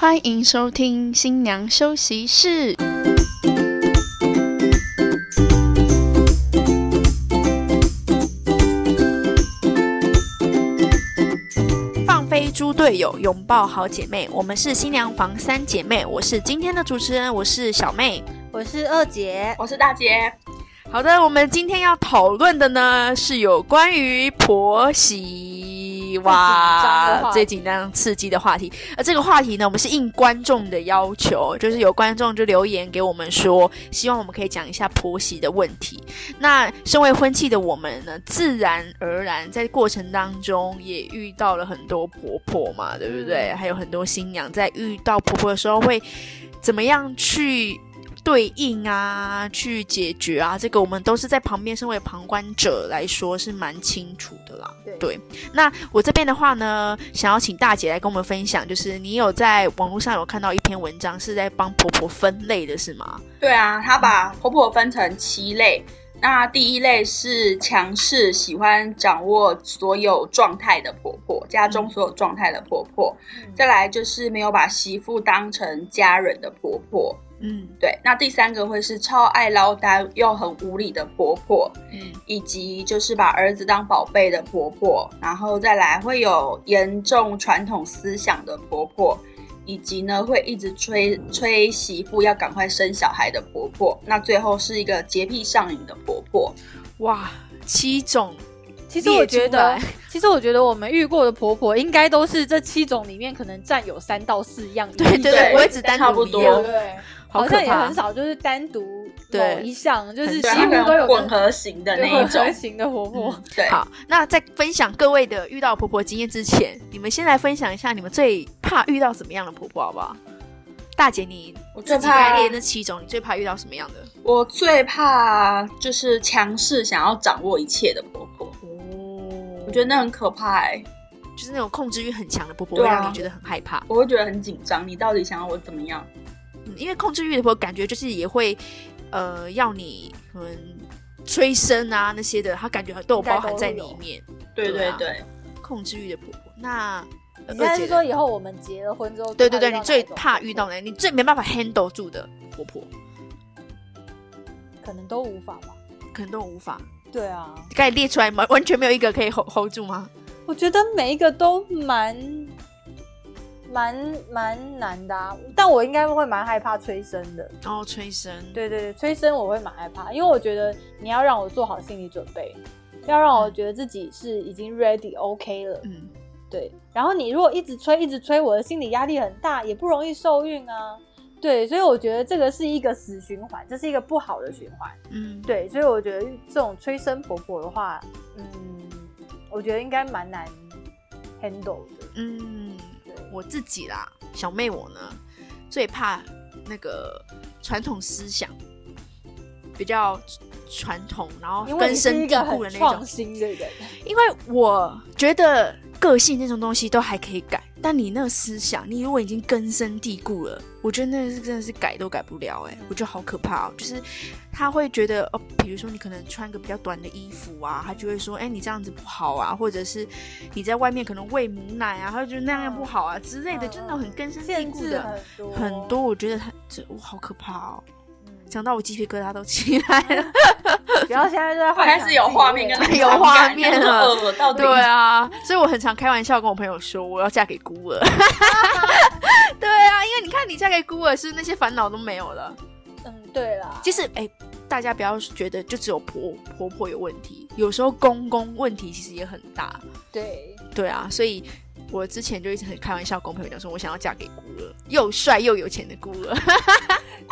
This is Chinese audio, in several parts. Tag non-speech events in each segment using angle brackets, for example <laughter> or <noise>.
欢迎收听新娘休息室。放飞猪队友，拥抱好姐妹。我们是新娘房三姐妹，我是今天的主持人，我是小妹。我是二姐，我是大姐。好的，我们今天要讨论的呢是有关于婆媳哇最紧张刺激的话题。而这个话题呢，我们是应观众的要求，就是有观众就留言给我们说，希望我们可以讲一下婆媳的问题。那身为婚庆的我们呢，自然而然在过程当中也遇到了很多婆婆嘛，对不对？还有很多新娘在遇到婆婆的时候会怎么样去？对应啊，去解决啊，这个我们都是在旁边，身为旁观者来说是蛮清楚的啦。对，那我这边的话呢，想要请大姐来跟我们分享，就是你有在网络上有看到一篇文章，是在帮婆婆分类的是吗？对啊，她把婆婆分成七类，那第一类是强势、喜欢掌握所有状态的婆婆，家中所有状态的婆婆；再来就是没有把媳妇当成家人的婆婆。嗯，对，那第三个会是超爱唠叨又很无理的婆婆，嗯，以及就是把儿子当宝贝的婆婆，然后再来会有严重传统思想的婆婆，以及呢会一直催催媳妇要赶快生小孩的婆婆，那最后是一个洁癖上瘾的婆婆。哇，七种，其实我觉得，<laughs> 其实我觉得我们遇过的婆婆应该都是这七种里面可能占有三到四样，对对对，不会只单独一样，对。好像也很少，就是单独某一项，就是几乎都有混合型的那一种混合型的婆婆。对，好，那在分享各位的遇到婆婆经验之前，你们先来分享一下你们最怕遇到什么样的婆婆，好不好？大姐，你自己排列那七种，你最怕遇到什么样的？我最怕就是强势想要掌握一切的婆我觉得那很可怕，哎，就是那种控制欲很强的婆婆，会让你觉得很害怕。我会觉得很紧张，你到底想要我怎么样？因为控制欲的婆婆感觉就是也会，呃，要你可能催生啊那些的，她感觉都有包含在里面。对对对，控制欲的婆婆。那应该是说以后我们结了婚之后，对对对，你最怕遇到的？你最没办法 handle 住的婆婆，可能都无法吧？可能都无法。对啊，刚才列出来完完全没有一个可以 hold hold 住吗？我觉得每一个都蛮。蛮蛮难的，但我应该会蛮害怕催生的。哦，催生，对对对，催生我会蛮害怕，因为我觉得你要让我做好心理准备，要让我觉得自己是已经 ready OK 了。嗯，对。然后你如果一直催，一直催，我的心理压力很大，也不容易受孕啊。对，所以我觉得这个是一个死循环，这是一个不好的循环。嗯，对，所以我觉得这种催生婆婆的话，嗯，我觉得应该蛮难 handle 的。嗯。我自己啦，小妹我呢，最怕那个传统思想比较传统，然后根深蒂固的那种新的人。因为我觉得个性那种东西都还可以改。但你那个思想，你如果已经根深蒂固了，我觉得那是真的是改都改不了哎，我觉得好可怕哦。就是他会觉得哦，比如说你可能穿个比较短的衣服啊，他就会说，哎，你这样子不好啊，或者是你在外面可能喂母奶啊，他就觉得那样不好啊之类的，就那种很根深蒂固的很多，我觉得他这我好可怕哦。讲到我鸡皮疙瘩都起来了，<laughs> 不要现在在开始有画面跟有画面了，对啊，所以我很常开玩笑跟我朋友说我要嫁给孤儿 <laughs> <laughs> 对啊，因为你看你嫁给孤儿是那些烦恼都没有了，嗯，对啦，其实哎，大家不要觉得就只有婆婆婆有问题，有时候公公问题其实也很大，对，对啊，所以。我之前就一直很开玩笑，跟朋友讲说，我想要嫁给孤儿，又帅又有钱的孤儿，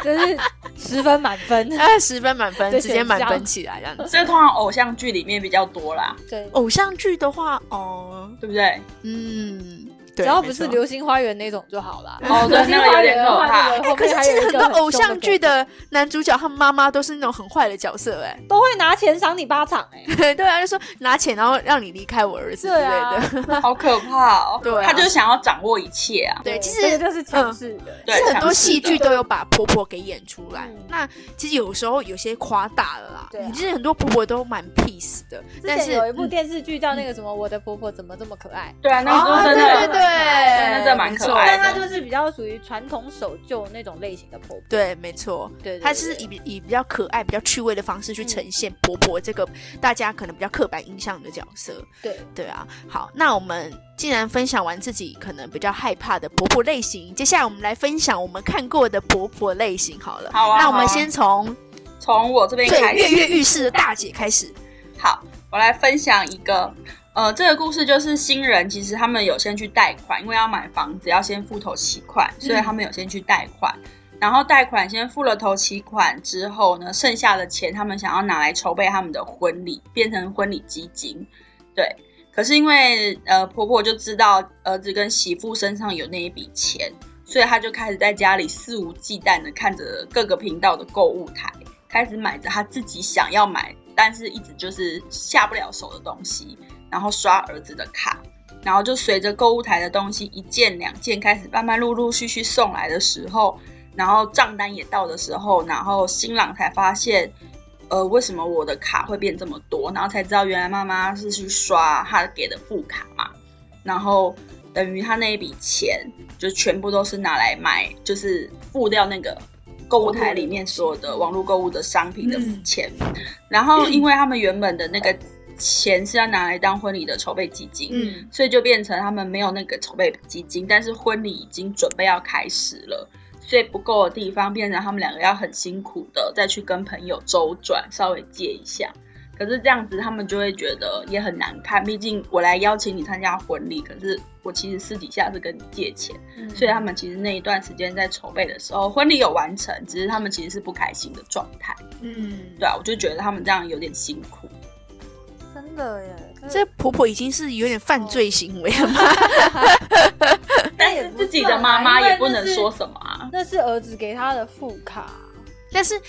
真是十分满分哎，十分满分，直接满分起来这样子。这通常偶像剧里面比较多啦，对，偶像剧的话，哦，对不对？嗯。只要不是《流星花园》那种就好了。<laughs> 哦，流星花园的话，可是其实很多偶像剧的男主角他妈妈都是那种很坏的角色，哎，都会拿钱赏你巴掌，哎，<laughs> 对啊，就说拿钱然后让你离开我儿子之类的，<laughs> 好可怕哦。对，他就想要掌握一切啊。对，其实就是强势的，对，很多戏剧都有把婆婆给演出来。那其实有时候有些夸大了啦，其实很多婆婆都蛮 peace 的。但是有一部电视剧叫那个什么《我的婆婆怎么这么可爱》，对啊，那个对对对。那这蛮可爱的。但她就是比较属于传统守旧那种类型的婆婆。对，没错，对，她是以以比较可爱、比较趣味的方式去呈现婆婆这个大家可能比较刻板印象的角色。对，对啊。好，那我们既然分享完自己可能比较害怕的婆婆类型，接下来我们来分享我们看过的婆婆类型好了。好啊。那我们先从从我这边开始，跃跃欲试的大姐开始。<laughs> 好，我来分享一个。呃，这个故事就是新人，其实他们有先去贷款，因为要买房子要先付头期款，所以他们有先去贷款。然后贷款先付了头期款之后呢，剩下的钱他们想要拿来筹备他们的婚礼，变成婚礼基金。对，可是因为呃婆婆就知道儿子跟媳妇身上有那一笔钱，所以她就开始在家里肆无忌惮的看着各个频道的购物台，开始买着她自己想要买，但是一直就是下不了手的东西。然后刷儿子的卡，然后就随着购物台的东西一件两件开始慢慢陆陆续续送来的时候，然后账单也到的时候，然后新郎才发现，呃，为什么我的卡会变这么多？然后才知道原来妈妈是去刷他给的副卡嘛，然后等于他那一笔钱就全部都是拿来买，就是付掉那个购物台里面所有的网络购物的商品的钱，然后因为他们原本的那个。<laughs> 钱是要拿来当婚礼的筹备基金，嗯，所以就变成他们没有那个筹备基金，但是婚礼已经准备要开始了，所以不够的地方变成他们两个要很辛苦的再去跟朋友周转，稍微借一下。可是这样子他们就会觉得也很难看，毕竟我来邀请你参加婚礼，可是我其实私底下是跟你借钱，所以他们其实那一段时间在筹备的时候，婚礼有完成，只是他们其实是不开心的状态。嗯，对啊，我就觉得他们这样有点辛苦。真的耶，这婆婆已经是有点犯罪行为了吗？<laughs> 但是自己的妈妈也不能说什么啊。那是儿子给他的副卡，但是，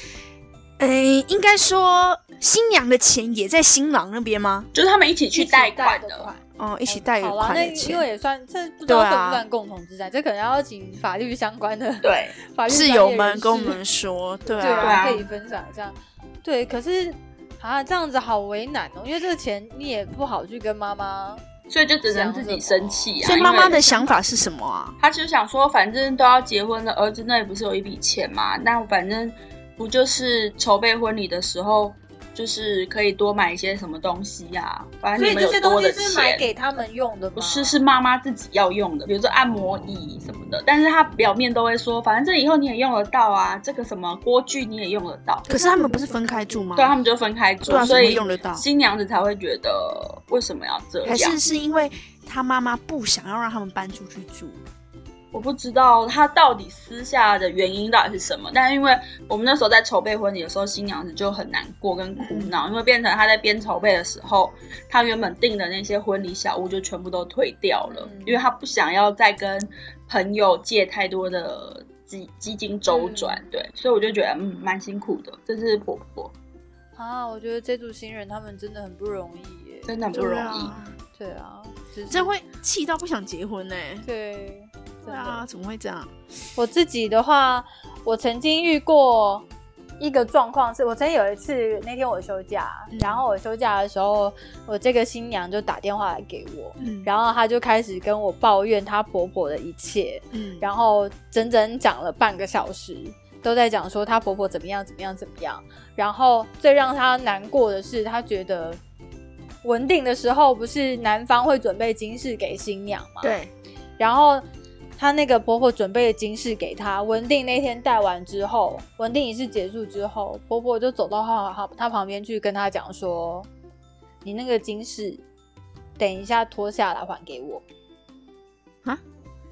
呃，应该说新娘的钱也在新郎那边吗？就是他们一起去贷款的，哦，一起贷款的钱，因为也算这不知道算不算共同资产，这可能要请法律相关的对法律室友们跟我们说，对啊，可以分享这样，对，可是。啊，这样子好为难哦，因为这个钱你也不好去跟妈妈，所以就只能自己生气啊。所以妈妈的想法是什么啊？她就想说，反正都要结婚了，儿子那里不是有一笔钱嘛？那反正不就是筹备婚礼的时候。就是可以多买一些什么东西呀，反正你们有多的钱。是买给他们用的，不是是妈妈自己要用的，比如说按摩椅什么的。但是他表面都会说，反正这以后你也用得到啊，这个什么锅具你也用得到。可是他们不是分开住吗？对，他们就分开住，所以用得到。新娘子才会觉得为什么要这样？还是是因为他妈妈不想要让他们搬出去住？我不知道他到底私下的原因到底是什么，但是因为我们那时候在筹备婚礼的时候，新娘子就很难过跟苦恼，因为变成她在边筹备的时候，她原本订的那些婚礼小物就全部都退掉了，因为她不想要再跟朋友借太多的基基金周转，对，所以我就觉得嗯蛮辛苦的，这是婆婆啊，我觉得这组新人他们真的很不容易耶，真的很不容易，对啊，真会气到不想结婚呢，对。对啊，怎么会这样？我自己的话，我曾经遇过一个状况，是我曾经有一次那天我休假，然后我休假的时候，我这个新娘就打电话来给我，然后她就开始跟我抱怨她婆婆的一切，嗯，然后整整讲了半个小时，都在讲说她婆婆怎么样怎么样怎么样，然后最让她难过的是，她觉得文定的时候不是男方会准备金饰给新娘吗？对，然后。她那个婆婆准备的金饰给她，文定那天戴完之后，文定仪式结束之后，婆婆就走到她她旁边去跟她讲说：“你那个金饰，等一下脱下来还给我。”啊？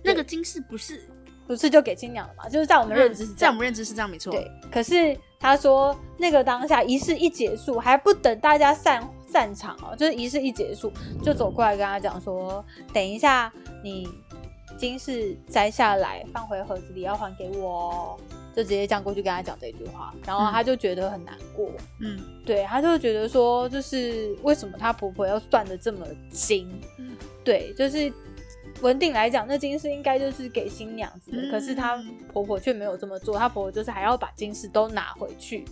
那个金饰不是不是就给新娘了嘛？就是在我们认知是在我们认知是这样没错。对。可是她说那个当下仪式一结束，还不等大家散散场哦，就是仪式一结束就走过来跟她讲说：“等一下你。”金饰摘下来放回盒子里，要还给我哦，就直接这样过去跟他讲这句话，然后他就觉得很难过。嗯，对，他就觉得说，就是为什么他婆婆要算的这么精？嗯，对，就是文定来讲，那金饰应该就是给新娘子的，可是她婆婆却没有这么做，她婆婆就是还要把金饰都拿回去，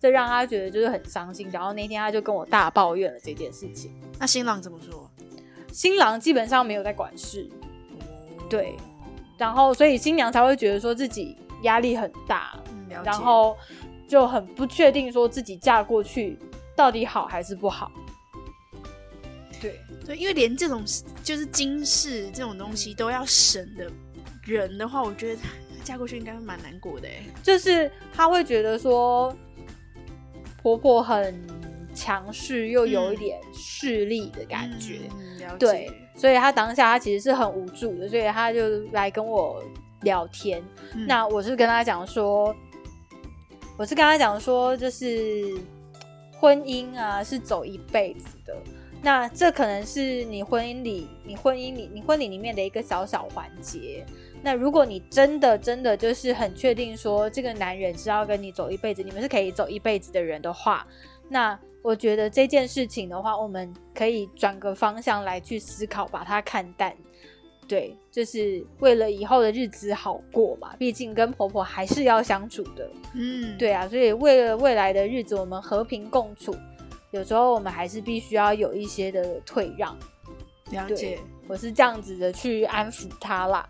这让他觉得就是很伤心。然后那天他就跟我大抱怨了这件事情。那新郎怎么说？新郎基本上没有在管事。对，然后所以新娘才会觉得说自己压力很大，然后就很不确定说自己嫁过去到底好还是不好。对对，因为连这种就是金饰这种东西都要省的人的话，我觉得嫁过去应该会蛮难过的哎。就是她会觉得说婆婆很强势，又有一点势力的感觉。对，所以他当下他其实是很无助的，所以他就来跟我聊天。那我是跟他讲说，我是跟他讲说，就是婚姻啊是走一辈子的。那这可能是你婚姻里、你婚姻里、你婚礼里面的一个小小环节。那如果你真的、真的就是很确定说这个男人是要跟你走一辈子，你们是可以走一辈子的人的话，那我觉得这件事情的话，我们可以转个方向来去思考，把它看淡。对，就是为了以后的日子好过嘛，毕竟跟婆婆还是要相处的。嗯，对啊，所以为了未来的日子，我们和平共处。有时候我们还是必须要有一些的退让，了解，我是这样子的去安抚他啦。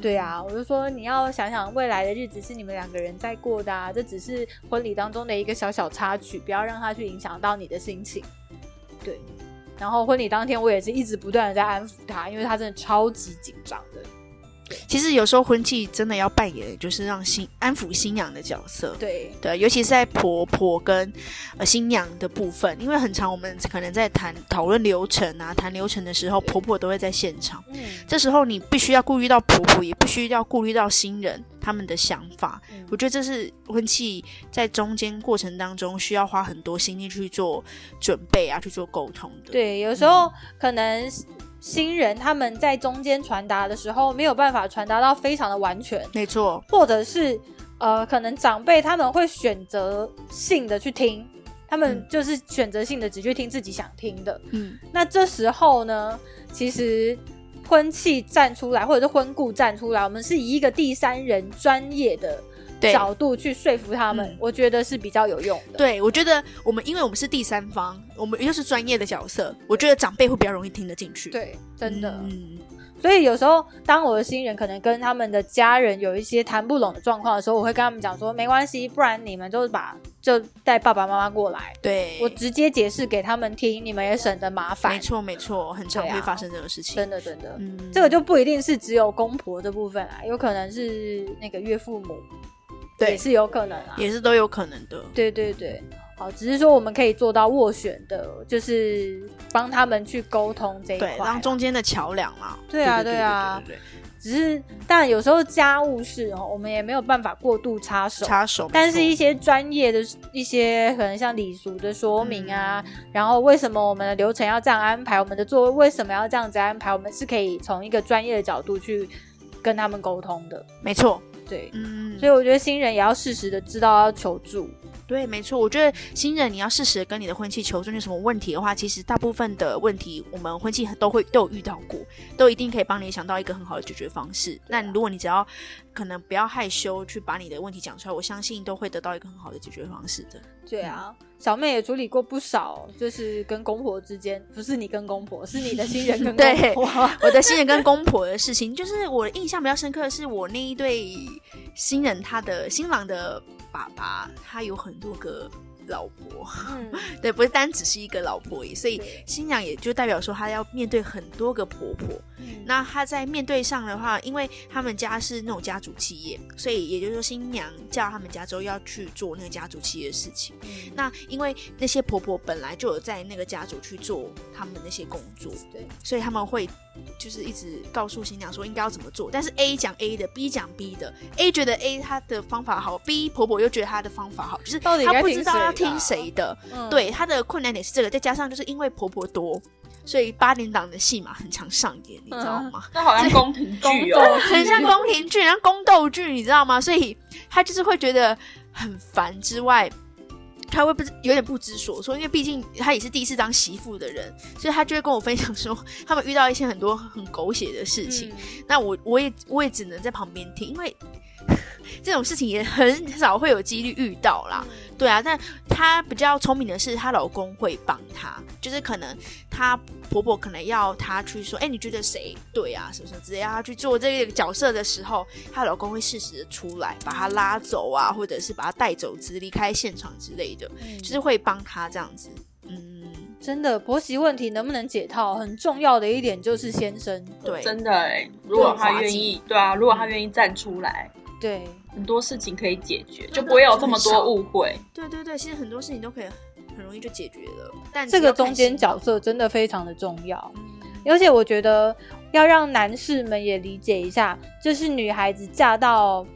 对啊，我就说你要想想未来的日子是你们两个人在过的，啊，这只是婚礼当中的一个小小插曲，不要让他去影响到你的心情。对，然后婚礼当天我也是一直不断的在安抚他，因为他真的超级紧张的。其实有时候婚庆真的要扮演，就是让新安抚新娘的角色。对对，尤其是在婆婆跟呃新娘的部分，因为很长，我们可能在谈讨论流程啊，谈流程的时候，婆婆都会在现场。嗯，这时候你必须要顾虑到婆婆，也必须要顾虑到新人他们的想法。我觉得这是婚庆在中间过程当中需要花很多心力去做准备啊，去做沟通的。对，有时候可能。新人他们在中间传达的时候没有办法传达到非常的完全，没错，或者是呃，可能长辈他们会选择性的去听，他们就是选择性的只去听自己想听的，嗯，那这时候呢，其实婚庆站出来，或者是婚顾站出来，我们是以一个第三人专业的。角度去说服他们，我觉得是比较有用的。对，我觉得我们因为我们是第三方，我们又是专业的角色，我觉得长辈会比较容易听得进去。对，真的。嗯，所以有时候当我的新人可能跟他们的家人有一些谈不拢的状况的时候，我会跟他们讲说，没关系，不然你们就把就带爸爸妈妈过来，对我直接解释给他们听，你们也省得麻烦。没错，没错，很常会发生这种事情。真的，真的。嗯，这个就不一定是只有公婆的部分啊，有可能是那个岳父母。也是有可能啊，也是都有可能的。对对对，好，只是说我们可以做到斡旋的，就是帮他们去沟通这一块，当中间的桥梁啦。对啊，对啊，对。只是，但有时候家务事哦，我们也没有办法过度插手。插手。但是一些专业的一些，可能像礼俗的说明啊，然后为什么我们的流程要这样安排，我们的座位为什么要这样子安排，我们是可以从一个专业的角度去跟他们沟通的。没错。对，嗯，所以我觉得新人也要适时的知道要求助。对，没错，我觉得新人你要适时的跟你的婚期求助，有什么问题的话，其实大部分的问题我们婚期都会都有遇到过，都一定可以帮你想到一个很好的解决方式。那如果你只要可能不要害羞去把你的问题讲出来，我相信都会得到一个很好的解决方式的。对啊，小妹也处理过不少，就是跟公婆之间，不是你跟公婆，是你的新人跟公婆，<laughs> 我的新人跟公婆的事情，就是我印象比较深刻的是我那一对新人，他的新郎的。爸爸他有很多个老婆，<laughs> 对，不是单只是一个老婆，所以新娘也就代表说她要面对很多个婆婆。那她在面对上的话，因为他们家是那种家族企业，所以也就是说新娘嫁他们家之后要去做那个家族企业的事情。那因为那些婆婆本来就有在那个家族去做他们的那些工作，对，所以他们会。就是一直告诉新娘说应该要怎么做，但是 A 讲 A 的，B 讲 B 的，A 觉得 A 她的方法好，B 婆婆又觉得她的方法好，就是他不知道要听谁的。对，她的困难点是这个，再加上就是因为婆婆多，所以八点档的戏嘛很常上演，你知道吗？那好像宫廷剧哦，<laughs> 很像宫廷剧，像宫斗剧，你知道吗？所以她就是会觉得很烦之外。他会不知有点不知所措，因为毕竟他也是第一次当媳妇的人，所以他就会跟我分享说，<laughs> 他们遇到一些很多很狗血的事情。那我我也我也只能在旁边听，因为 <laughs> 这种事情也很少会有几率遇到啦。对啊，但她比较聪明的是，她老公会帮她，就是可能她婆婆可能要她去说，哎，你觉得谁对啊？什么什么之类，要她去做这个角色的时候，她老公会适时的出来把她拉走啊，或者是把她带走，只离开现场之类的，就是会帮她这样子。嗯，真的婆媳问题能不能解套，很重要的一点就是先生。对，真的哎，如果他愿意，对啊，如果他愿意站出来，对。很多事情可以解决，就不会有这么多误会。对对对，其实很多事情都可以很容易就解决了。但这个中间角色真的非常的重要，而且我觉得要让男士们也理解一下，就是女孩子嫁到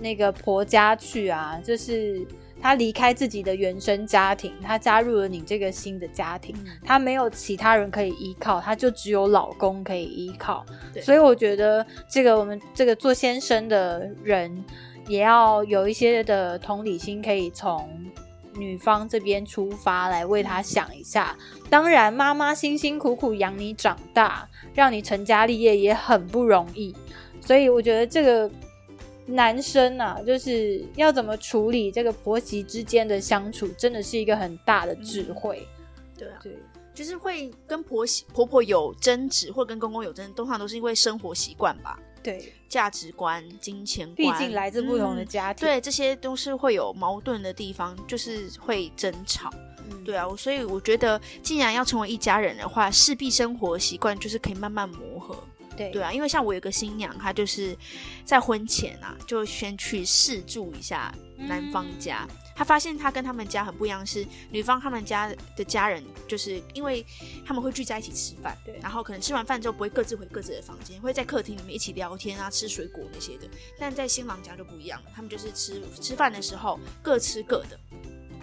那个婆家去啊，就是她离开自己的原生家庭，他加入了你这个新的家庭，他没有其他人可以依靠，他就只有老公可以依靠。所以我觉得这个我们这个做先生的人。也要有一些的同理心，可以从女方这边出发来为他想一下。当然，妈妈辛辛苦苦养你长大，让你成家立业也很不容易。所以，我觉得这个男生啊，就是要怎么处理这个婆媳之间的相处，真的是一个很大的智慧。对啊，对，就是会跟婆媳婆婆有争执，或跟公公有争，通常都是因为生活习惯吧。对价值观、金钱观，毕竟来自不同的家庭，对这些都是会有矛盾的地方，就是会争吵。对啊，所以我觉得，既然要成为一家人的话，势必生活习惯就是可以慢慢磨合。对对啊，因为像我有个新娘，她就是在婚前啊，就先去试住一下男方家。他发现他跟他们家很不一样，是女方他们家的家人，就是因为他们会聚在一起吃饭，对，然后可能吃完饭之后不会各自回各自的房间，会在客厅里面一起聊天啊，吃水果那些的。但在新郎家就不一样了，他们就是吃吃饭的时候各吃各的，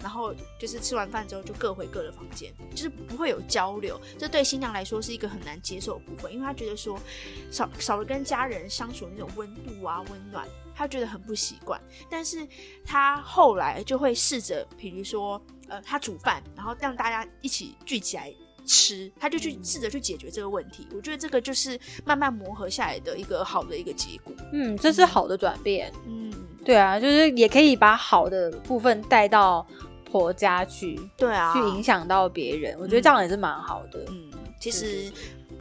然后就是吃完饭之后就各回各的房间，就是不会有交流。这对新娘来说是一个很难接受的部分，因为她觉得说少少了跟家人相处那种温度啊温暖。她觉得很不习惯，但是她后来就会试着，比如说，呃，她煮饭，然后让大家一起聚起来吃，他就去试着去解决这个问题。我觉得这个就是慢慢磨合下来的一个好的一个结果。嗯，这是好的转变。嗯，对啊，就是也可以把好的部分带到婆家去，对啊，去影响到别人。我觉得这样也是蛮好的。嗯，其实。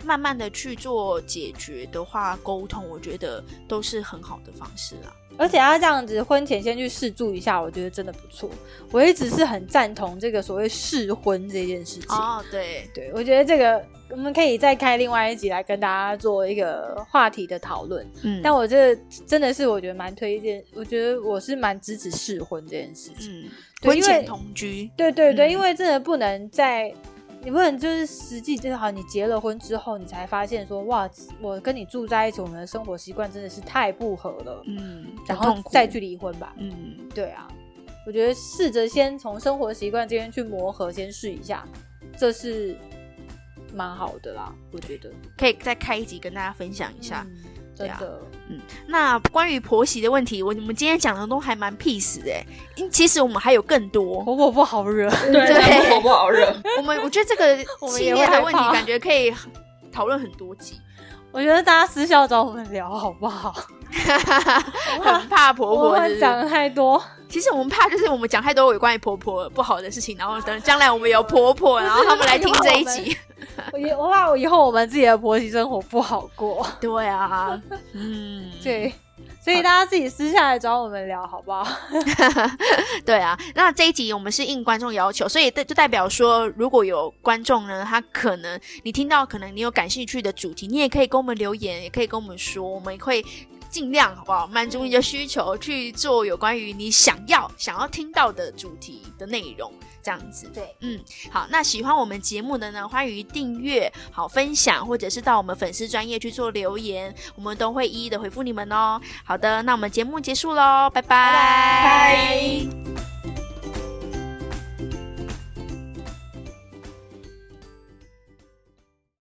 慢慢的去做解决的话，沟通我觉得都是很好的方式啦。而且他这样子婚前先去试住一下，我觉得真的不错。我一直是很赞同这个所谓试婚这件事情。哦，对对，我觉得这个我们可以再开另外一集来跟大家做一个话题的讨论。嗯，但我这真的是我觉得蛮推荐，我觉得我是蛮支持试婚这件事情。嗯，婚前同居。对对对，因为真的不能在。你不能就是实际就好，你结了婚之后，你才发现说哇，我跟你住在一起，我们的生活习惯真的是太不合了，嗯，然后再去离婚吧，嗯，对啊，我觉得试着先从生活习惯这边去磨合，先试一下，这是蛮好的啦，我觉得可以再开一集跟大家分享一下。真的，嗯，那关于婆媳的问题，我你们今天讲的都还蛮 peace 的，因其实我们还有更多。婆婆不好惹，对，婆婆不好惹。<laughs> 我们我觉得这个 <laughs> 系列的问题，感觉可以讨论很多集。我觉得大家私下找我们聊好不好？<laughs> 很怕婆婆讲太多。其实我们怕就是我们讲太多有关于婆婆不好的事情，然后等将来我们有婆婆，然后他们来听这一集。<laughs> 我我怕我以后我们自己的婆媳生活不好过。对啊，嗯，对，所以大家自己私下来找我们聊好不好？<laughs> 对啊，那这一集我们是应观众要求，所以就代表说，如果有观众呢，他可能你听到可能你有感兴趣的主题，你也可以跟我们留言，也可以跟我们说，我们会。尽量好不好？满足你的需求，去做有关于你想要想要听到的主题的内容，这样子。对，嗯，好。那喜欢我们节目的呢，欢迎订阅、好分享，或者是到我们粉丝专业去做留言，我们都会一一的回复你们哦。好的，那我们节目结束喽，拜拜。